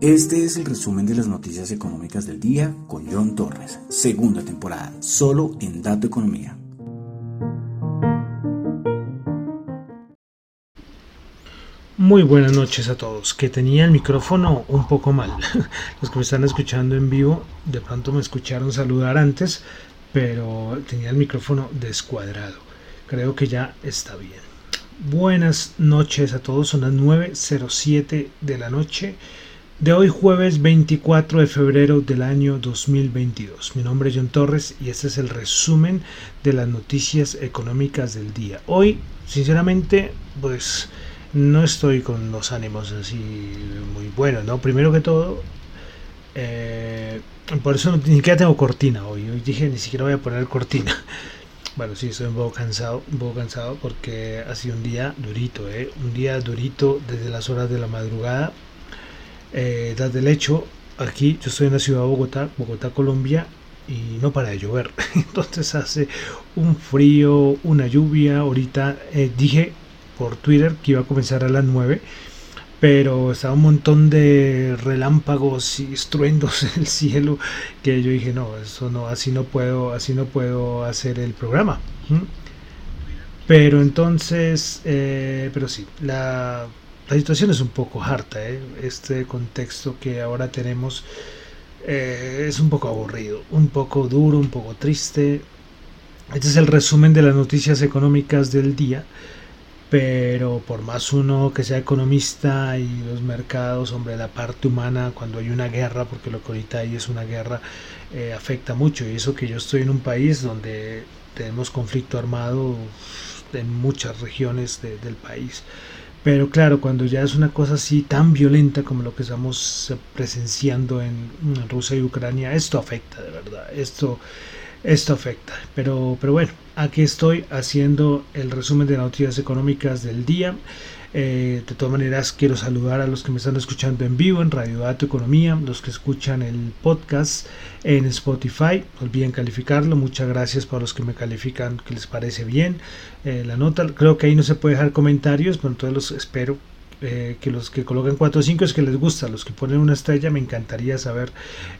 Este es el resumen de las noticias económicas del día con John Torres, segunda temporada, solo en Dato Economía. Muy buenas noches a todos, que tenía el micrófono un poco mal. Los que me están escuchando en vivo de pronto me escucharon saludar antes, pero tenía el micrófono descuadrado. Creo que ya está bien. Buenas noches a todos, son las 9.07 de la noche de hoy jueves 24 de febrero del año 2022. Mi nombre es John Torres y este es el resumen de las noticias económicas del día. Hoy, sinceramente, pues no estoy con los ánimos así muy buenos, ¿no? Primero que todo, eh, por eso ni siquiera tengo cortina hoy. Hoy dije ni siquiera voy a poner cortina. Bueno, sí, estoy un poco cansado, un poco cansado porque ha sido un día durito, ¿eh? Un día durito desde las horas de la madrugada eh, desde el hecho, aquí yo estoy en la ciudad de Bogotá, Bogotá, Colombia, y no para de llover. Entonces hace un frío, una lluvia. Ahorita eh, dije por Twitter que iba a comenzar a las 9, pero estaba un montón de relámpagos y estruendos en el cielo que yo dije, no, eso no, así no puedo, así no puedo hacer el programa. Pero entonces, eh, pero sí, la la situación es un poco harta. ¿eh? Este contexto que ahora tenemos eh, es un poco aburrido, un poco duro, un poco triste. Este es el resumen de las noticias económicas del día. Pero por más uno que sea economista y los mercados, hombre, la parte humana, cuando hay una guerra, porque lo que ahorita hay es una guerra, eh, afecta mucho. Y eso que yo estoy en un país donde tenemos conflicto armado en muchas regiones del país. Pero claro, cuando ya es una cosa así tan violenta como lo que estamos presenciando en, Rusia y Ucrania, esto afecta de verdad, esto, esto afecta. Pero, pero bueno, aquí estoy haciendo el resumen de noticias económicas del día. Eh, de todas maneras, quiero saludar a los que me están escuchando en vivo en Radio Dato Economía, los que escuchan el podcast en Spotify. No olviden calificarlo. Muchas gracias para los que me califican, que les parece bien eh, la nota. Creo que ahí no se puede dejar comentarios, pero entonces los espero. Eh, que los que colocan 4 o 5 es que les gusta, los que ponen una estrella me encantaría saber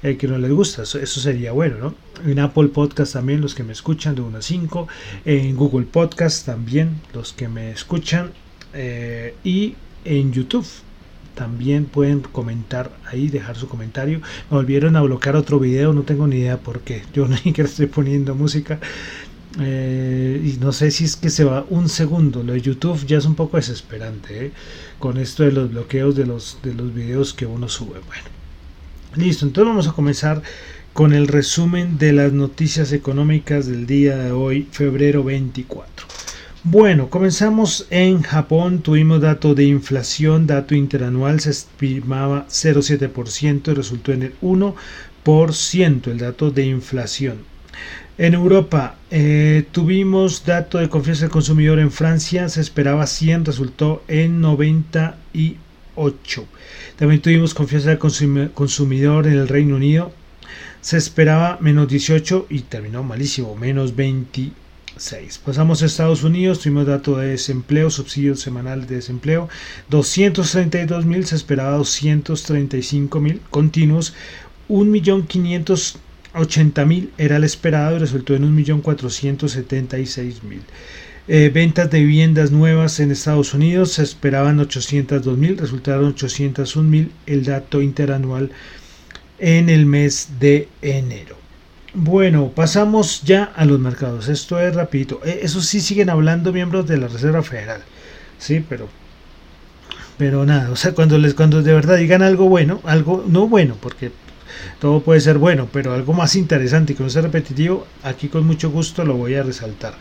que no les gusta, eso, sería bueno, ¿no? En Apple Podcast también los que me escuchan de 1 a 5, en Google Podcast también los que me escuchan eh, y en YouTube también pueden comentar ahí, dejar su comentario. Me volvieron a bloquear otro video, no tengo ni idea por qué. Yo ni siquiera estoy poniendo música. Eh, y no sé si es que se va un segundo. Lo de YouTube ya es un poco desesperante ¿eh? con esto de los bloqueos de los, de los videos que uno sube. Bueno, listo. Entonces vamos a comenzar con el resumen de las noticias económicas del día de hoy, febrero 24. Bueno, comenzamos en Japón, tuvimos dato de inflación, dato interanual se estimaba 0,7% y resultó en el 1% el dato de inflación. En Europa eh, tuvimos dato de confianza del consumidor en Francia, se esperaba 100, resultó en 98. También tuvimos confianza del consumidor en el Reino Unido, se esperaba menos 18 y terminó malísimo, menos 20 Pasamos a Estados Unidos, tuvimos dato de desempleo, subsidio semanal de desempleo, 232 mil, se esperaba 235 mil continuos, 1.580.000 era el esperado y resultó en 1.476.000. Eh, ventas de viviendas nuevas en Estados Unidos se esperaban 802 mil, resultaron 801 mil el dato interanual en el mes de enero. Bueno, pasamos ya a los mercados. Esto es rapidito. Eh, eso sí siguen hablando miembros de la Reserva Federal. Sí, pero pero nada, o sea, cuando les cuando de verdad digan algo bueno, algo no bueno, porque todo puede ser bueno, pero algo más interesante y que no sea repetitivo, aquí con mucho gusto lo voy a resaltar.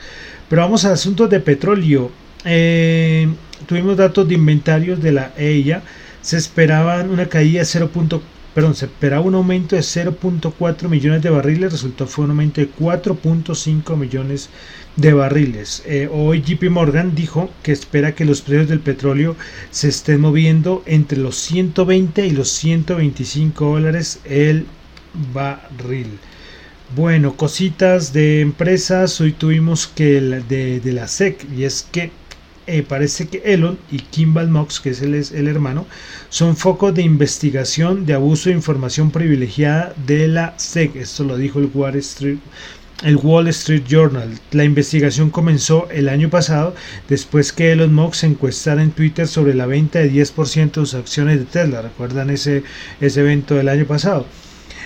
Pero vamos a asuntos de petróleo. Eh, tuvimos datos de inventarios de la EIA. Se esperaban una caída de 0.4 perdón, se esperaba un aumento de 0.4 millones de barriles, resultó fue un aumento de 4.5 millones de barriles. Eh, hoy JP Morgan dijo que espera que los precios del petróleo se estén moviendo entre los 120 y los 125 dólares el barril. Bueno, cositas de empresas. Hoy tuvimos que de, de la SEC y es que eh, parece que Elon y Kimball Mox, que es el, el hermano, son focos de investigación de abuso de información privilegiada de la SEC. Esto lo dijo el Wall Street, el Wall Street Journal. La investigación comenzó el año pasado después que Elon Musk encuestara en Twitter sobre la venta de 10% de sus acciones de Tesla. ¿Recuerdan ese, ese evento del año pasado?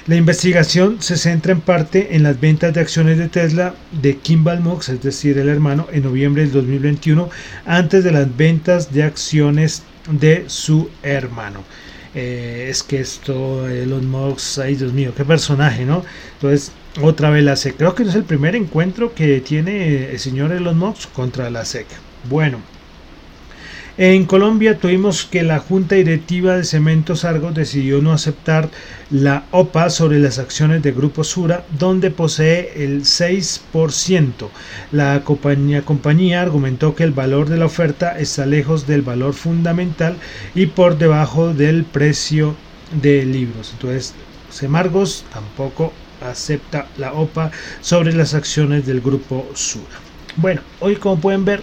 La investigación se centra en parte en las ventas de acciones de Tesla de Kimball Mox, es decir, el hermano, en noviembre del 2021, antes de las ventas de acciones de su hermano. Eh, es que esto, Elon Musk, ay Dios mío, qué personaje, ¿no? Entonces, otra vez la SEC. Creo que es el primer encuentro que tiene el señor Elon Musk contra la SEC. Bueno, en Colombia tuvimos que la Junta Directiva de Cementos Argos decidió no aceptar la OPA sobre las acciones de Grupo Sura, donde posee el 6%. La compañía, compañía argumentó que el valor de la oferta está lejos del valor fundamental y por debajo del precio de libros. Entonces, Semargos tampoco acepta la OPA sobre las acciones del Grupo Sura. Bueno, hoy como pueden ver,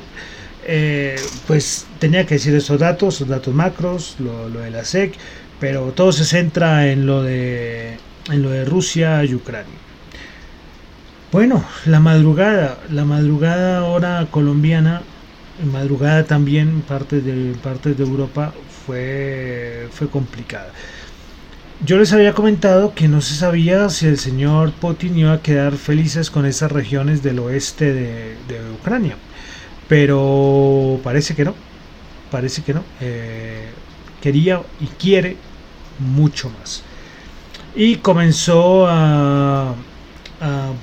eh, pues tenía que decir esos datos, esos datos macros, lo, de la SEC, pero todo se centra en lo de, en lo de Rusia y Ucrania. Bueno, la madrugada, la madrugada hora colombiana, madrugada también partes de, partes de Europa fue, fue complicada. Yo les había comentado que no se sabía si el señor Putin iba a quedar felices con esas regiones del oeste de Ucrania pero parece que no, parece que no. Eh, quería y quiere mucho más. Y comenzó a,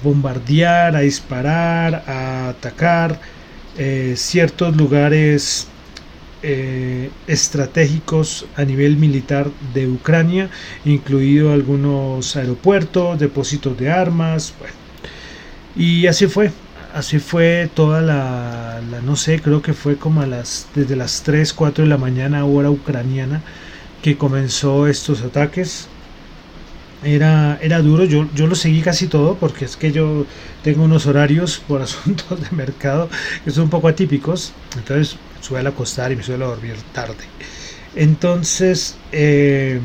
bombardear, a disparar, a atacar eh, ciertos lugares eh, estratégicos a nivel militar de Ucrania, incluido algunos aeropuertos, depósitos de armas. y así fue, así fue toda la, no sé, creo que fue como a las, desde las 3, 4 de la mañana hora ucraniana que comenzó estos ataques. Era, era duro, yo, yo lo seguí casi todo porque es que yo tengo unos horarios por asuntos de mercado que son un poco atípicos, entonces suelo acostar y me suelo dormir tarde. Entonces, eh,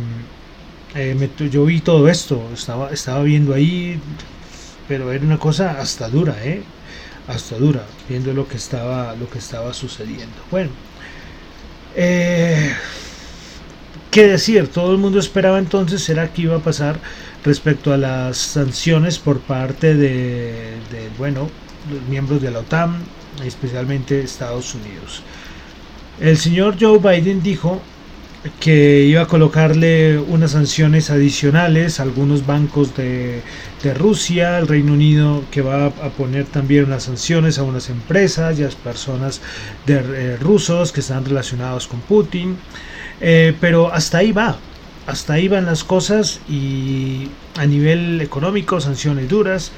eh, yo vi todo esto, estaba, estaba viendo ahí, pero era una cosa hasta dura, ¿eh? Hasta dura, viendo lo que estaba, lo que estaba sucediendo. Bueno, eh, ¿qué decir? Todo el mundo esperaba entonces era que iba a pasar respecto a las sanciones por parte de, de bueno, los miembros de la OTAN, especialmente Estados Unidos. El señor Joe Biden dijo que iba a colocarle unas sanciones adicionales a algunos bancos de, Rusia, el Reino Unido que va a poner también unas sanciones a unas empresas y a personas de, eh, rusos que están relacionados con Putin. Eh, pero hasta ahí va, hasta ahí van las cosas y a nivel económico sanciones duras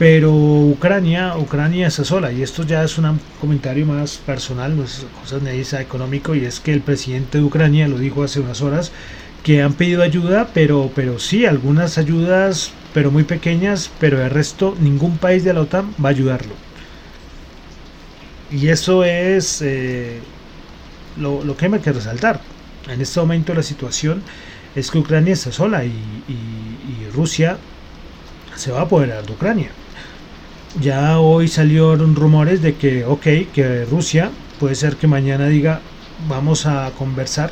pero Ucrania, Ucrania está sola y esto ya es un comentario más personal, no es cosa de económico y es que el presidente de Ucrania lo dijo hace unas horas que han pedido ayuda, pero, pero sí, algunas ayudas, pero muy pequeñas, pero el resto ningún país de la OTAN va a ayudarlo. Y eso es eh, lo, que hay que resaltar. En este momento la situación es que Ucrania está sola y Rusia se va a apoderar de Ucrania ya hoy salieron rumores de que, ok, que Rusia puede ser que mañana diga vamos a conversar,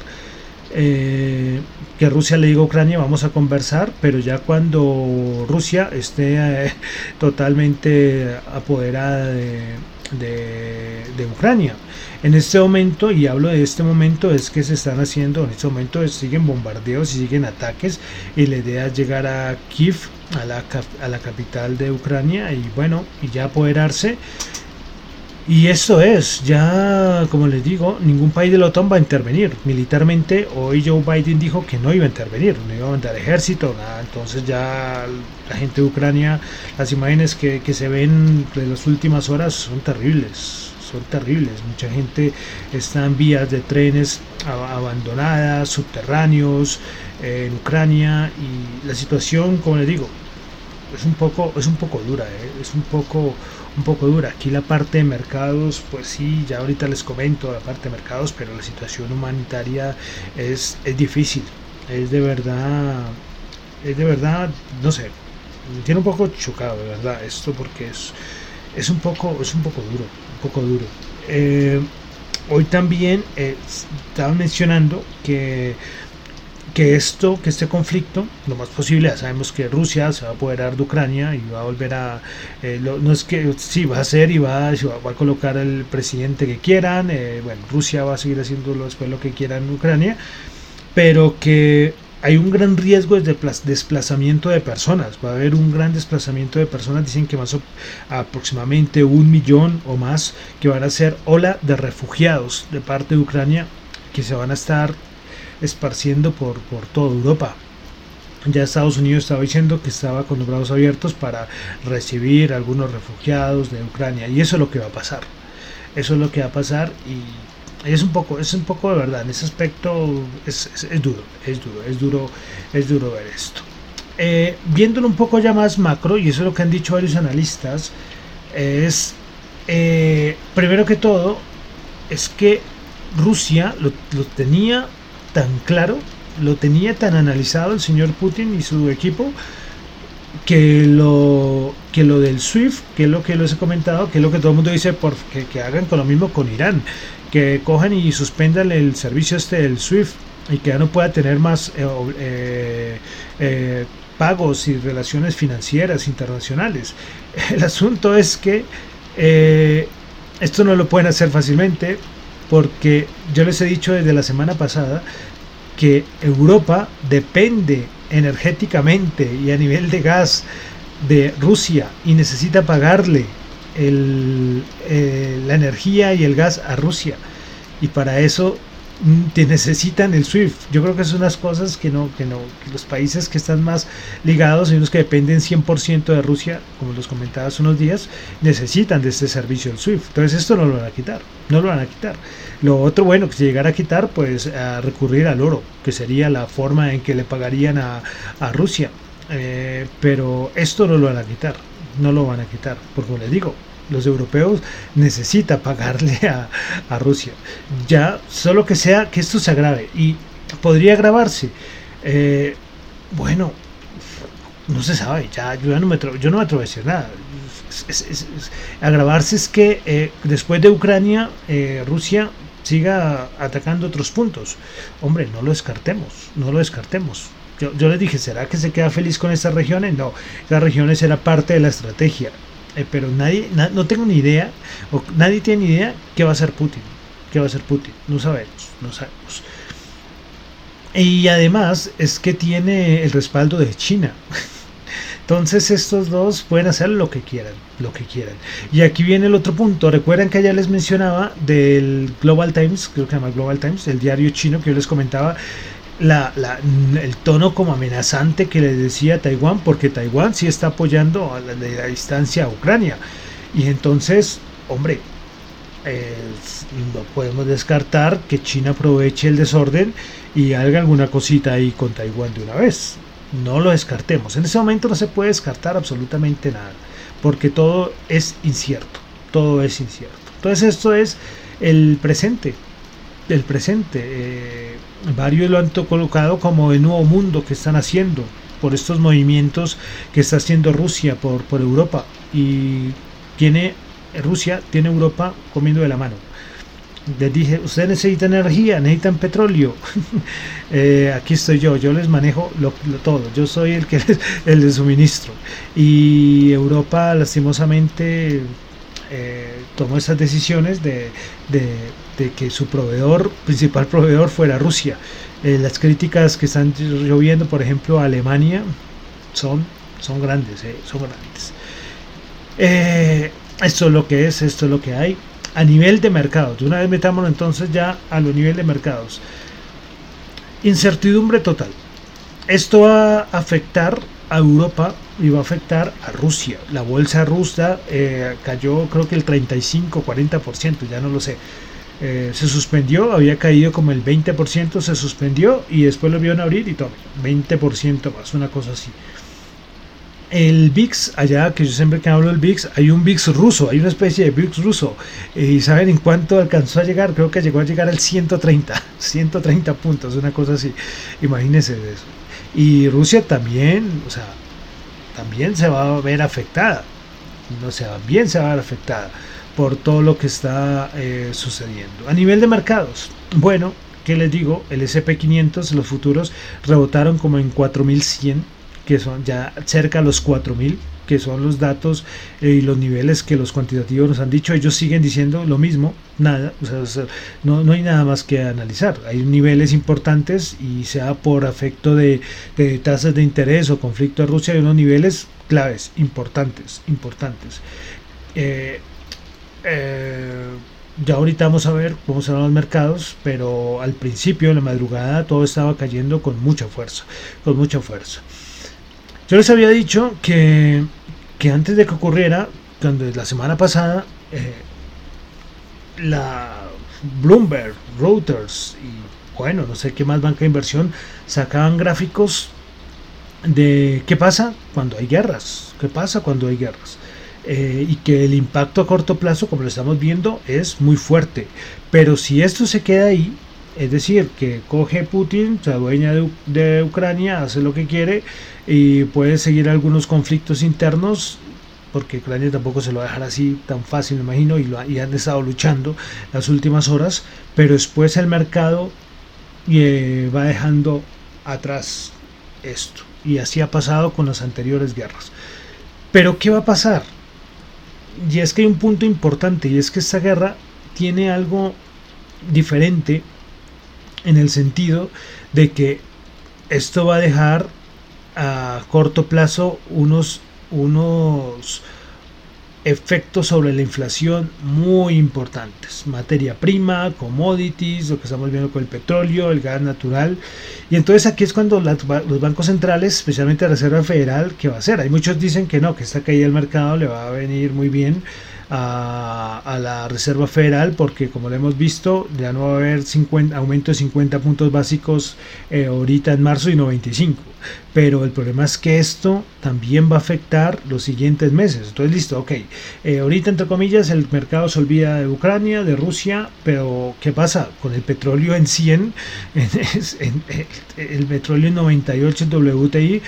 eh, que Rusia le diga a Ucrania vamos a conversar, pero ya cuando Rusia esté eh, totalmente apoderada de, de, Ucrania. En este momento, y hablo de este momento, es que se están haciendo, en este momento siguen bombardeos y siguen ataques y la idea es llegar a Kiev, a la, a la capital de Ucrania y bueno, y ya apoderarse. Y esto es, ya como les digo, ningún país de la OTAN va a intervenir. Militarmente, hoy Joe Biden dijo que no iba a intervenir, no iba a mandar ejército, nada. Entonces ya la gente de Ucrania, las imágenes que, que se ven de las últimas horas son terribles, son terribles. Mucha gente está en vías de trenes abandonadas, subterráneos, en Ucrania y la situación, como les digo, es un poco, es un poco dura, ¿eh? es un poco, un poco dura. Aquí la parte de mercados, pues sí, ya ahorita les comento la parte de mercados, pero la situación humanitaria es, es difícil, es de verdad, es de verdad, no sé, me tiene un poco chocado, de verdad, esto porque es, es un poco, es un poco duro, poco duro. Eh, hoy también eh, estaban mencionando que que esto, que este conflicto, lo más posible, ya sabemos que Rusia se va a apoderar de Ucrania y va a volver a, eh, no es que sí va a ser y va, va, a colocar el presidente que quieran, eh, bueno, Rusia va a seguir haciendo después lo que quiera en Ucrania, pero que hay un gran riesgo de desplazamiento de personas, va a haber un gran desplazamiento de personas, dicen que más aproximadamente un millón o más que van a ser ola de refugiados de parte de Ucrania que se van a estar esparciendo por, por toda Europa. Ya Estados Unidos estaba diciendo que estaba con los brazos abiertos para recibir algunos refugiados de Ucrania y eso es lo que va a pasar. Eso es lo que va a pasar y es un poco, es un poco de verdad. En ese aspecto es, duro, es duro, es duro, es duro ver esto. Eh, viéndolo un poco ya más macro, y eso es lo que han dicho varios analistas, es eh, primero que todo, es que Rusia lo, lo tenía tan claro, lo tenía tan analizado el señor Putin y su equipo, que lo, que lo del SWIFT, que es lo que les he comentado, que es lo que todo el mundo dice, por, que, hagan con lo mismo con Irán, que cojan y suspendan el servicio este del SWIFT y que ya no pueda tener más eh, eh, eh, pagos y relaciones financieras internacionales. El asunto es que esto no lo pueden hacer fácilmente porque yo les he dicho desde la semana pasada que Europa depende energéticamente y a nivel de gas de Rusia y necesita pagarle eh, la energía y el gas a Rusia. Y para eso te necesitan el SWIFT. Yo creo que son unas cosas que no, que no, los países que están más ligados y los que dependen 100% de Rusia, como los comentaba hace unos días, necesitan de este servicio el SWIFT. Entonces esto no lo van a quitar, no lo van a quitar. Lo otro bueno que se llegara a quitar, pues a recurrir al oro, que sería la forma en que le pagarían a, a Rusia. Eh, pero esto no lo van a quitar, no lo van a quitar, porque como les digo, los europeos necesita pagarle a, Rusia. Ya, solo que sea que esto se agrave y podría agravarse. Eh, bueno, no se sabe, ya yo, no, me yo no me atrevo a nada. agravarse es que eh, después de Ucrania, eh, Rusia siga atacando otros puntos. Hombre, no lo descartemos, no lo descartemos. Yo, yo les dije, ¿será que se queda feliz con estas regiones? No, estas regiones era parte de la estrategia. Eh, pero nadie, no tengo ni idea, o nadie tiene ni idea qué va a hacer Putin. ¿Qué va a hacer Putin? No sabemos, no sabemos. Y además es que tiene el respaldo de China. Entonces estos dos pueden hacer lo que quieran, lo que quieran. Y aquí viene el otro punto. Recuerden que ya les mencionaba del Global Times, creo que se llama Global Times, el diario chino que yo les comentaba, la, el tono como amenazante que le decía Taiwán, porque Taiwán sí está apoyando a la, distancia a Ucrania. Y entonces, hombre, no podemos descartar que China aproveche el desorden y haga alguna cosita ahí con Taiwán de una vez. No lo descartemos. En ese momento no se puede descartar absolutamente nada, porque todo es incierto. Todo es incierto. Entonces esto es el presente. El presente. Eh, varios lo han colocado como el nuevo mundo que están haciendo por estos movimientos que está haciendo Rusia por, por Europa. Y tiene Rusia tiene Europa comiendo de la mano. Les dije ustedes necesitan energía necesitan petróleo eh, aquí estoy yo yo les manejo todo. Yo soy el que les, el de suministro. Y Europa lastimosamente eh, tomó esas decisiones de, que su proveedor, principal proveedor fuera Rusia. Eh, las críticas que están lloviendo, por ejemplo, Alemania, son, son grandes, eh, son grandes. esto es lo que es, esto es lo que hay. A nivel de mercados, de una vez metámonos entonces ya a lo nivel de mercados. Incertidumbre total. Esto va a afectar a Europa y va a afectar a Rusia. La bolsa rusa eh, cayó creo que el 35-40%, ya no lo sé. Eh, se suspendió, había caído como el 20%, se suspendió y después lo vieron abrir y todo, 20% más, una cosa así. el VIX, allá que yo siempre que hablo del VIX, hay un VIX ruso, hay una especie de VIX ruso. ¿Y saben en cuánto alcanzó a llegar? Creo que llegó a llegar al 130, 130 puntos, una cosa así. Imagínense eso. Y Rusia también, o sea, también se va a ver afectada. No sea, bien se va a ver afectada por todo lo que está eh, sucediendo. A nivel de mercados, bueno, ¿qué les digo? El SP500, los futuros, rebotaron como en 4100 que son ya cerca de los 4000 que son los datos eh, y los niveles que los cuantitativos nos han dicho, ellos siguen diciendo lo mismo, nada, o sea, no, no, hay nada más que analizar. Hay niveles importantes y sea por afecto de, de, tasas de interés o conflicto de Rusia, hay unos niveles claves, importantes, importantes. Eh, eh, ya ahorita vamos a ver cómo serán los mercados, pero al principio, en la madrugada, todo estaba cayendo con mucha fuerza, con mucha fuerza. Yo les había dicho que, antes de que ocurriera, cuando la semana pasada, eh, la Bloomberg, Reuters y bueno, no sé qué más banca de inversión sacaban gráficos de qué pasa cuando hay guerras, qué pasa cuando hay guerras. Eh, y que el impacto a corto plazo, como lo estamos viendo, es muy fuerte. Pero si esto se queda ahí, es decir, que coge Putin, se adueña de, Ucrania, hace lo que quiere y puede seguir algunos conflictos internos, porque Ucrania tampoco se lo va a dejar así tan fácil, me imagino, y, lo, han estado luchando las últimas horas, pero después el mercado eh, va dejando atrás esto. Y así ha pasado con las anteriores guerras. Pero ¿qué va a pasar? Y es que hay un punto importante, y es que esta guerra tiene algo diferente en el sentido de que esto va a dejar a corto plazo unos, unos efectos sobre la inflación muy importantes. Materia prima, commodities, lo que estamos viendo con el petróleo, el gas natural. Y entonces aquí es cuando los bancos centrales, especialmente la Reserva Federal, ¿qué va a hacer? Hay muchos dicen que no, que esta caída del mercado le va a venir muy bien a, la Reserva Federal porque como lo hemos visto ya no va a haber 50, aumento de 50 puntos básicos eh, ahorita en marzo y 95 pero el problema es que esto también va a afectar los siguientes meses. Entonces listo ok. Eh, ahorita entre comillas el mercado se olvida de Ucrania de Rusia pero ¿qué pasa? con el petróleo en 100 en, el petróleo en 98 WTI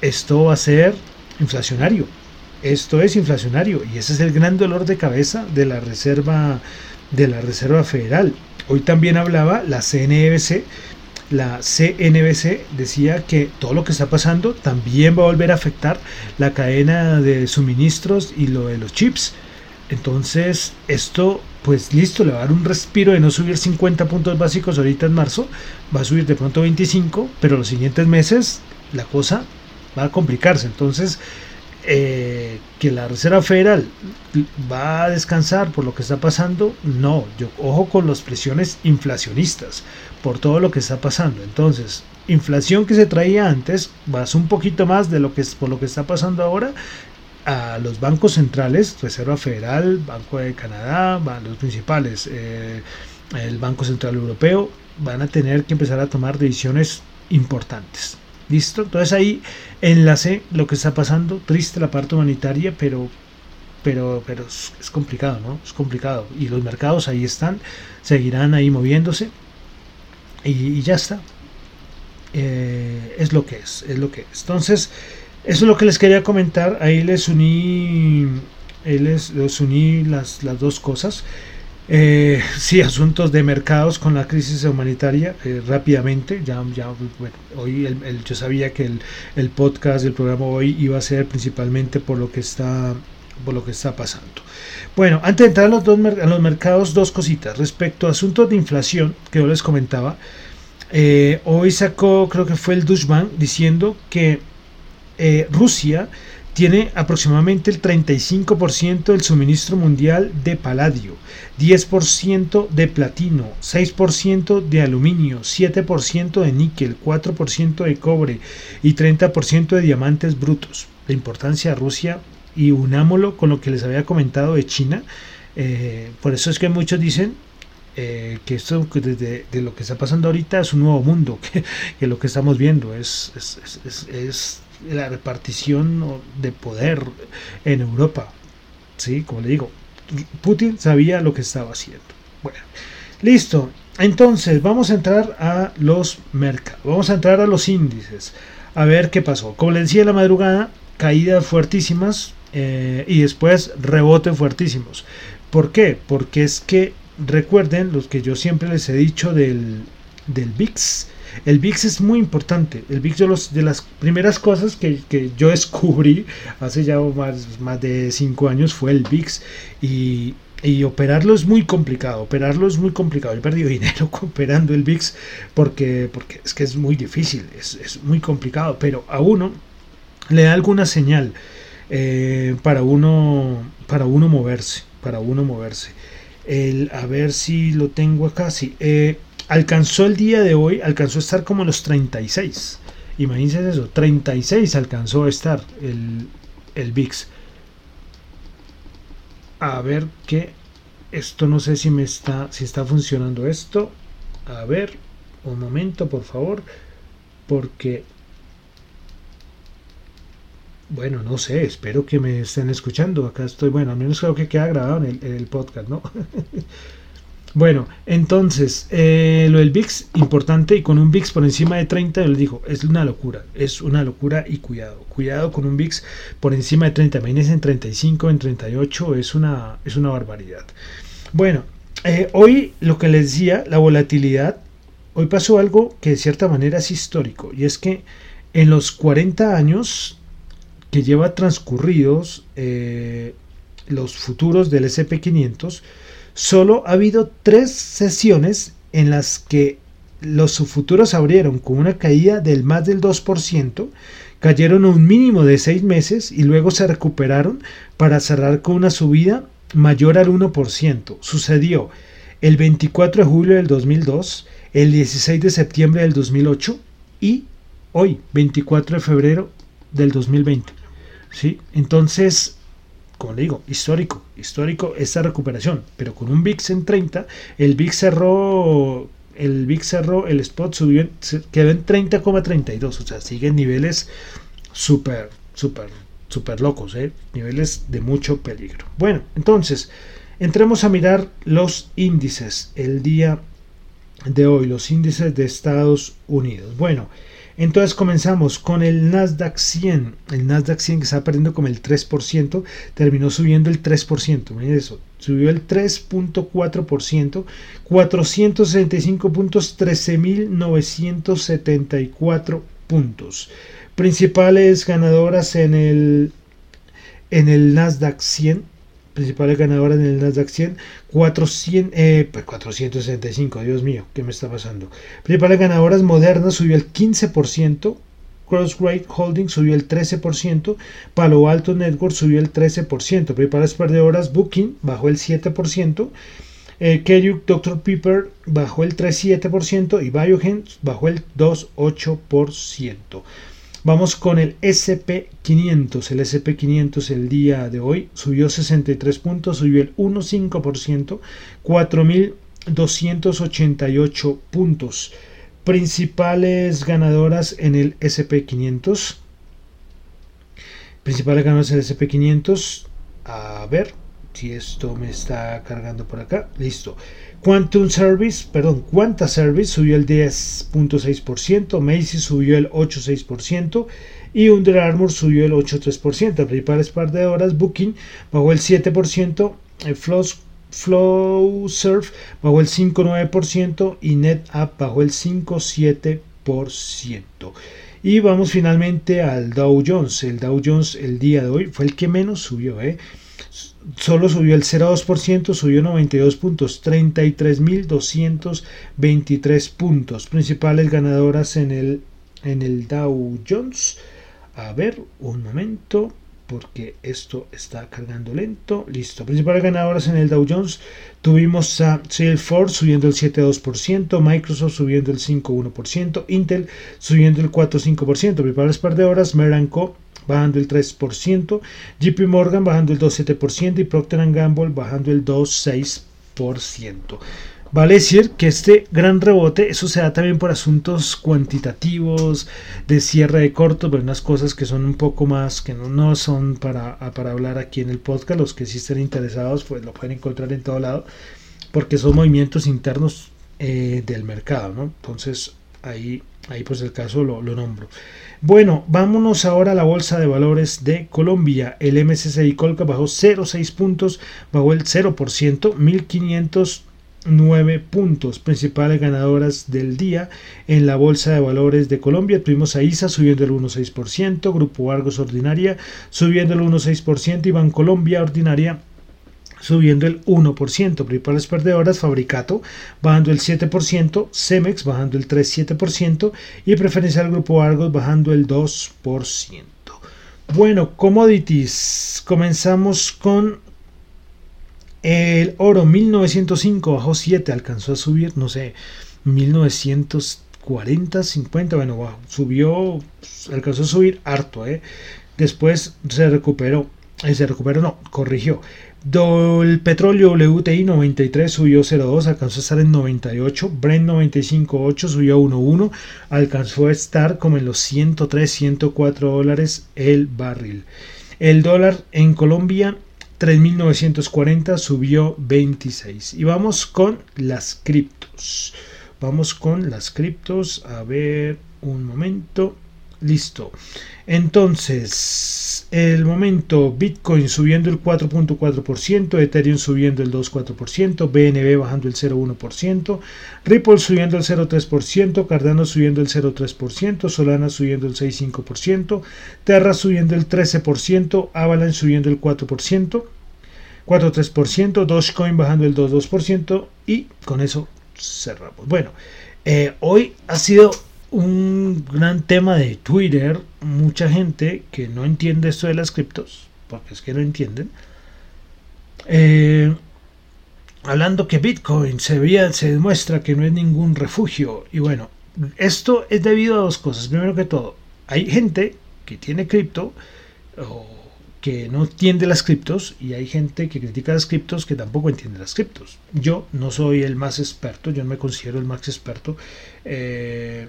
esto va a ser inflacionario esto es inflacionario y ese es el gran dolor de cabeza de la Reserva de la Reserva Federal. Hoy también hablaba la CNBC, la CNBC decía que todo lo que está pasando también va a volver a afectar la cadena de suministros y lo de los chips. Entonces, esto, pues listo, le va a dar un respiro de no subir 50 puntos básicos ahorita en marzo, va a subir de pronto 25, pero los siguientes meses la cosa va a complicarse. Entonces, eh, que la Reserva Federal va a descansar por lo que está pasando, no, yo ojo con las presiones inflacionistas por todo lo que está pasando. Entonces, inflación que se traía antes, vas un poquito más de lo que es por lo que está pasando ahora a los bancos centrales, Reserva Federal, Banco de Canadá, los principales, eh, el Banco Central Europeo, van a tener que empezar a tomar decisiones importantes. ¿Listo? Entonces ahí enlace lo que está pasando, triste la parte humanitaria, pero pero, pero es, complicado, ¿no? Es complicado. Y los mercados ahí están, seguirán ahí moviéndose y, ya está. Eh, es lo que es, es lo que es. Entonces, eso es lo que les quería comentar. Ahí les uní, les, les uní las, las dos cosas. Eh, sí, asuntos de mercados con la crisis humanitaria eh, rápidamente. Ya, ya hoy el, yo sabía que el, el, podcast, el programa hoy iba a ser principalmente por lo que está por lo que está pasando. Bueno, antes de entrar a los, dos, a los mercados, dos cositas. Respecto a asuntos de inflación, que yo les comentaba, eh, hoy sacó, creo que fue el Dushman, diciendo que eh, Rusia tiene aproximadamente el 35% del suministro mundial de paladio, 10% de platino, 6% de aluminio, 7% de níquel, 4% de cobre y 30% de diamantes brutos. La importancia de Rusia y unámoslo con lo que les había comentado de China. Eh, por eso es que muchos dicen eh, que esto de, lo que está pasando ahorita es un nuevo mundo, que, lo que estamos viendo es, es la repartición de poder en Europa. Sí, como le digo, Putin sabía lo que estaba haciendo. Bueno, listo. Entonces, vamos a entrar a los mercados, vamos a entrar a los índices, a ver qué pasó. Como le decía la madrugada, caídas fuertísimas eh, y después rebote fuertísimos. ¿Por qué? Porque es que recuerden los que yo siempre les he dicho del, del VIX. El VIX es muy importante. El VIX de, los, de las primeras cosas que, que, yo descubrí hace ya más, más de 5 años fue el VIX. Y, y, operarlo es muy complicado. Operarlo es muy complicado. He perdido dinero operando el VIX porque, porque es que es muy difícil. Es, es muy complicado. Pero a uno le da alguna señal eh, para, uno, para uno moverse. Para uno moverse. El, a ver si lo tengo acá. Eh, alcanzó el día de hoy, alcanzó a estar como los 36. Imagínense eso, 36 alcanzó a estar el, el VIX. A ver qué. Esto no sé si me está. si está funcionando esto. A ver. Un momento, por favor. Porque. Bueno, no sé, espero que me estén escuchando. Acá estoy, bueno, al menos creo que queda grabado en el podcast, ¿no? Bueno, entonces, eh, lo del VIX, importante, y con un VIX por encima de 30, yo les digo, es una locura, es una locura y cuidado, cuidado con un VIX por encima de 30, imagínense en 35, en 38, es una, es una barbaridad. Bueno, eh, hoy lo que les decía, la volatilidad, hoy pasó algo que de cierta manera es histórico, y es que en los 40 años que lleva transcurridos eh, los futuros del SP500, Solo ha habido tres sesiones en las que los futuros abrieron con una caída del más del 2%, cayeron a un mínimo de seis meses y luego se recuperaron para cerrar con una subida mayor al 1%. Sucedió el 24 de julio del 2002, el 16 de septiembre del 2008 y hoy, 24 de febrero del 2020. ¿Sí? Entonces, como le digo, histórico, histórico esta recuperación, pero con un VIX en 30, el VIX cerró, el VIX cerró, el spot subió, quedó en 30,32, o sea, siguen niveles súper, súper, súper locos, ¿eh? niveles de mucho peligro. Bueno, entonces, entremos a mirar los índices el día de hoy, los índices de Estados Unidos. Bueno, entonces comenzamos con el Nasdaq 100. El Nasdaq 100 que estaba perdiendo como el 3%, terminó subiendo el 3%. Miren eso, subió el 3.4%, 465 puntos, 13.974 puntos. Principales ganadoras en el, en el Nasdaq 100 principales ganadoras en el Nasdaq 100, 400, eh, 465, pues, Dios mío, ¿qué me está pasando? Principales ganadoras modernas subió el 15%, Crossrate Holding subió el 13%, Palo Alto Network subió el 13%, principales perdedoras Booking bajó el 7%, eh, Dr. Pepper bajó el 3,7% y Biogen bajó el 2,8%. Vamos con el SP500. El SP500 el día de hoy subió 63 puntos, subió el 1,5%, 4.288 puntos. Principales ganadoras en el SP500. Principales ganadoras en el SP500. A ver si esto me está cargando por acá. Listo. Quantum Service, perdón, Quanta Service subió el 10.6%, Macy's subió el 8.6% y Under Armour subió el 8.3%. Principales horas, Booking bajó el 7%, Flow, Flow Surf bajó el 5.9% y NetApp bajó el 5.7%. Y vamos finalmente al Dow Jones. El Dow Jones el día de hoy fue el que menos subió. ¿eh? Solo subió el 0,2%, subió 92 puntos, 33.223 puntos. Principales ganadoras en el, en el Dow Jones. A ver, un momento, porque esto está cargando lento. Listo. Principales ganadoras en el Dow Jones. Tuvimos a Salesforce subiendo el 7,2%, Microsoft subiendo el 5,1%, Intel subiendo el 4,5%. Principales perdedoras, Meranco bajando el 3%, JP Morgan bajando el 2,7% y Procter Gamble bajando el 2,6%. Vale decir que este gran rebote, eso se da también por asuntos cuantitativos, de cierre de cortos, pero unas cosas que son un poco más, que no, no son para, para hablar aquí en el podcast. Los que sí estén interesados, pues lo pueden encontrar en todo lado, porque son movimientos internos eh, del mercado, ¿no? Entonces ahí, ahí pues el caso lo, lo nombro. Bueno, vámonos ahora a la bolsa de valores de Colombia. El MSCI Colca bajó 0,6 puntos, bajó el 0%, 1500 9 puntos principales ganadoras del día en la Bolsa de Valores de Colombia. Tuvimos a ISA subiendo el 1,6%, Grupo Argos Ordinaria subiendo el 1,6% y Bancolombia Ordinaria subiendo el 1%. Principales perdedoras, Fabricato bajando el 7%, Cemex bajando el 3,7% y Preferencial Grupo Argos bajando el 2%. Bueno, commodities. Comenzamos con el oro 1905 bajó 7, alcanzó a subir, no sé, 1940, 50, bueno, subió, alcanzó a subir harto, ¿eh? Después se recuperó, eh, se recuperó, no, corrigió. El petróleo WTI 93 subió 0,2, alcanzó a estar en 98. Brent 95,8 subió 1,1, alcanzó a estar como en los 103, 104 dólares el barril. El dólar en Colombia 3.940 subió 26. Y vamos con las criptos. Vamos con las criptos. A ver, un momento. Listo. Entonces, el momento Bitcoin subiendo el 4.4%, Ethereum subiendo el 2.4%, BNB bajando el 0.1%, Ripple subiendo el 0.3%, Cardano subiendo el 0.3%, Solana subiendo el 6.5%, Terra subiendo el 13%, Avalanche subiendo el 4%, 4.3%, Dogecoin bajando el 2.2% y con eso cerramos. Bueno, eh, hoy ha sido un gran tema de Twitter, mucha gente que no entiende esto de las criptos, porque es que no entienden, eh, hablando que Bitcoin se, veía, se demuestra que no es ningún refugio. Y bueno, esto es debido a dos cosas. Primero que todo, hay gente que tiene cripto que no entiende las criptos y hay gente que critica las criptos que tampoco entiende las criptos. Yo no soy el más experto, yo no me considero el más experto eh,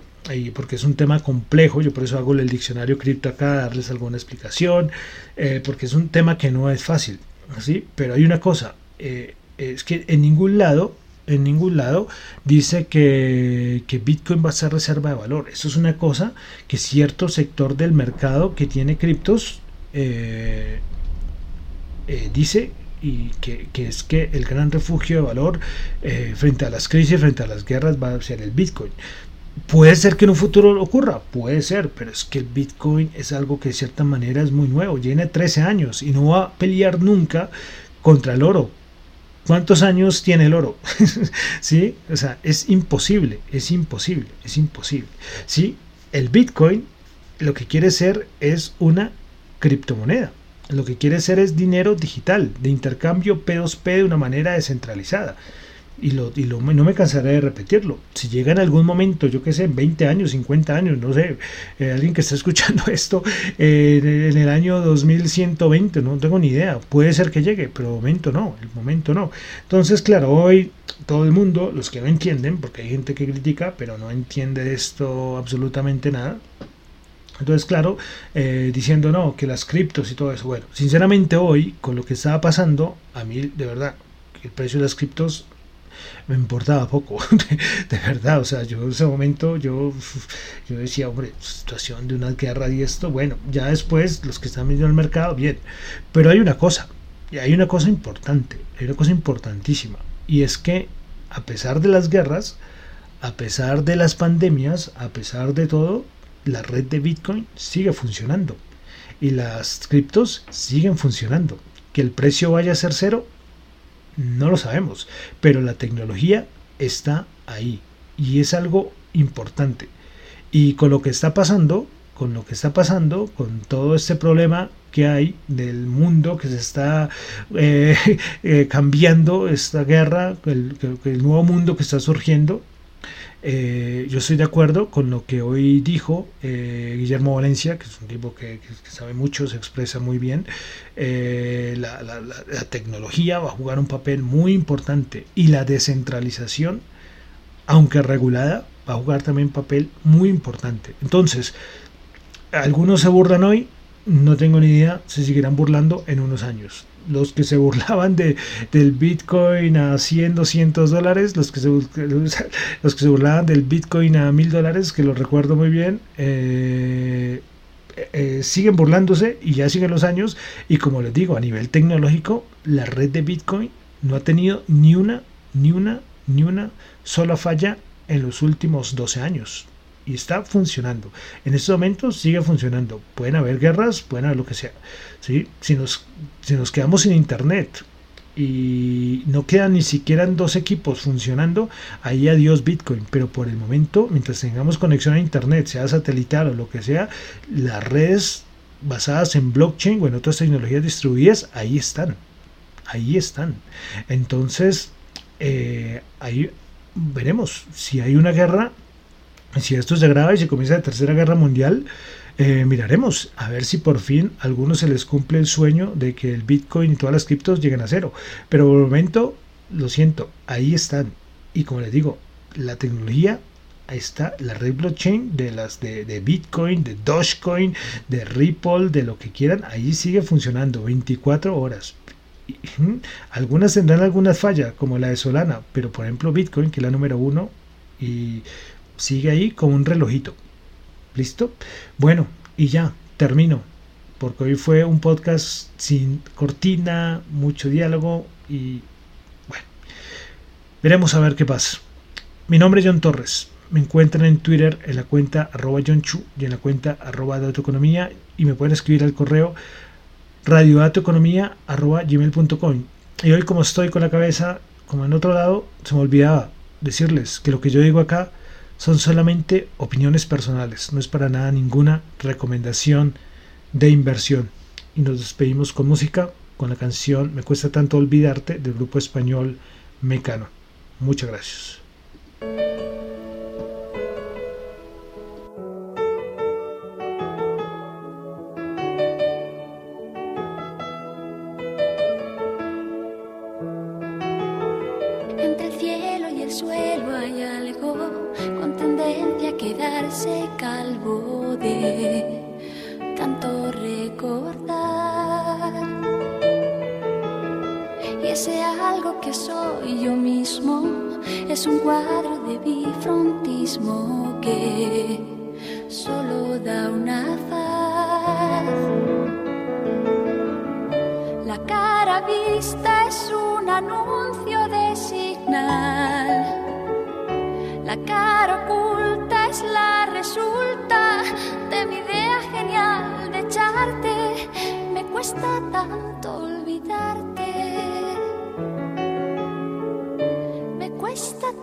porque es un tema complejo, yo por eso hago el diccionario cripto acá, darles alguna explicación, eh, porque es un tema que no es fácil, ¿sí? Pero hay una cosa, eh, es que en ningún lado en ningún lado dice que, que, Bitcoin va a ser reserva de valor. Eso es una cosa que cierto sector del mercado que tiene criptos eh, eh, dice y que, es que el gran refugio de valor eh, frente a las crisis, frente a las guerras va a ser el Bitcoin. Puede ser que en un futuro ocurra, puede ser, pero es que el Bitcoin es algo que de cierta manera es muy nuevo, tiene 13 años y no va a pelear nunca contra el oro. ¿Cuántos años tiene el oro? ¿Sí? O sea, es imposible, es imposible, es imposible. ¿Sí? El Bitcoin lo que quiere ser es una criptomoneda. Lo que quiere ser es dinero digital, de intercambio P2P de una manera descentralizada. Y, lo, y lo, no me cansaré de repetirlo. Si llega en algún momento, yo qué sé, en 20 años, 50 años, no sé, eh, alguien que está escuchando esto en el año 2120, no tengo ni idea. Puede ser que llegue, pero el momento no, el momento no. Entonces, claro, hoy todo el mundo, los que no entienden, porque hay gente que critica, pero no entiende esto absolutamente nada, entonces, claro, eh, diciendo no, que las criptos y todo eso. Bueno, sinceramente hoy, con lo que estaba pasando, a mí de verdad, el precio de las criptos me importaba poco, de, verdad, o sea, yo en ese momento yo, yo decía, hombre, situación de una guerra y esto, bueno, ya después los que están viendo el mercado, bien, pero hay una cosa, y hay una cosa importante, hay una cosa importantísima, y es que a pesar de las guerras, a pesar de las pandemias, a pesar de todo, la red de Bitcoin sigue funcionando y las criptos siguen funcionando. Que el precio vaya a ser cero, no lo sabemos, pero la tecnología está ahí y es algo importante. Y con lo que está pasando, con lo que está pasando, con todo este problema que hay del mundo que se está eh, eh, cambiando, esta guerra, el nuevo mundo que está surgiendo, Eh, yo estoy de acuerdo con lo que hoy dijo eh, Guillermo Valencia, que es un tipo que, sabe mucho, se expresa muy bien. Eh, la, la, tecnología va a jugar un papel muy importante y la descentralización, aunque regulada, va a jugar también un papel muy importante. Entonces, algunos se burlan hoy, no tengo ni idea, se seguirán burlando en unos años los que se burlaban de, del Bitcoin a 100, 200 dólares, los que se, los que se burlaban del Bitcoin a 1000 dólares, que lo recuerdo muy bien, eh, eh, siguen burlándose y ya siguen los años. Y como les digo, a nivel tecnológico, la red de Bitcoin no ha tenido ni una, ni una, ni una sola falla en los últimos 12 años y está funcionando. En estos momentos sigue funcionando. Pueden haber guerras, pueden haber lo que sea. ¿sí? Si, nos, si nos quedamos sin internet y no quedan ni siquiera dos equipos funcionando, ahí adiós Bitcoin. Pero por el momento, mientras tengamos conexión a internet, sea satelital o lo que sea, las redes basadas en blockchain o en otras tecnologías distribuidas, ahí están. Ahí están. Entonces, eh, ahí veremos si hay una guerra si esto se agrava y se comienza la tercera guerra mundial, eh, miraremos a ver si por fin a algunos se les cumple el sueño de que el Bitcoin y todas las criptos lleguen a cero. Pero por el momento, lo siento, ahí están. Y como les digo, la tecnología, ahí está, la red blockchain de las de, de Bitcoin, de Dogecoin, de Ripple, de lo que quieran, ahí sigue funcionando 24 horas. Algunas tendrán algunas fallas, como la de Solana, pero por ejemplo Bitcoin, que es la número uno, y sigue ahí con un relojito. ¿Listo? Bueno, y ya, termino. Porque hoy fue un podcast sin cortina, mucho diálogo y bueno, veremos a ver qué pasa. Mi nombre es John Torres. Me encuentran en Twitter en la cuenta arroba John Chu y en la cuenta arroba de economía y me pueden escribir al correo gmail.com. Y hoy como estoy con la cabeza como en otro lado, se me olvidaba decirles que lo que yo digo acá son solamente opiniones personales, no es para nada ninguna recomendación de inversión. Y nos despedimos con música, con la canción Me cuesta tanto olvidarte del grupo español Mecano. Muchas gracias.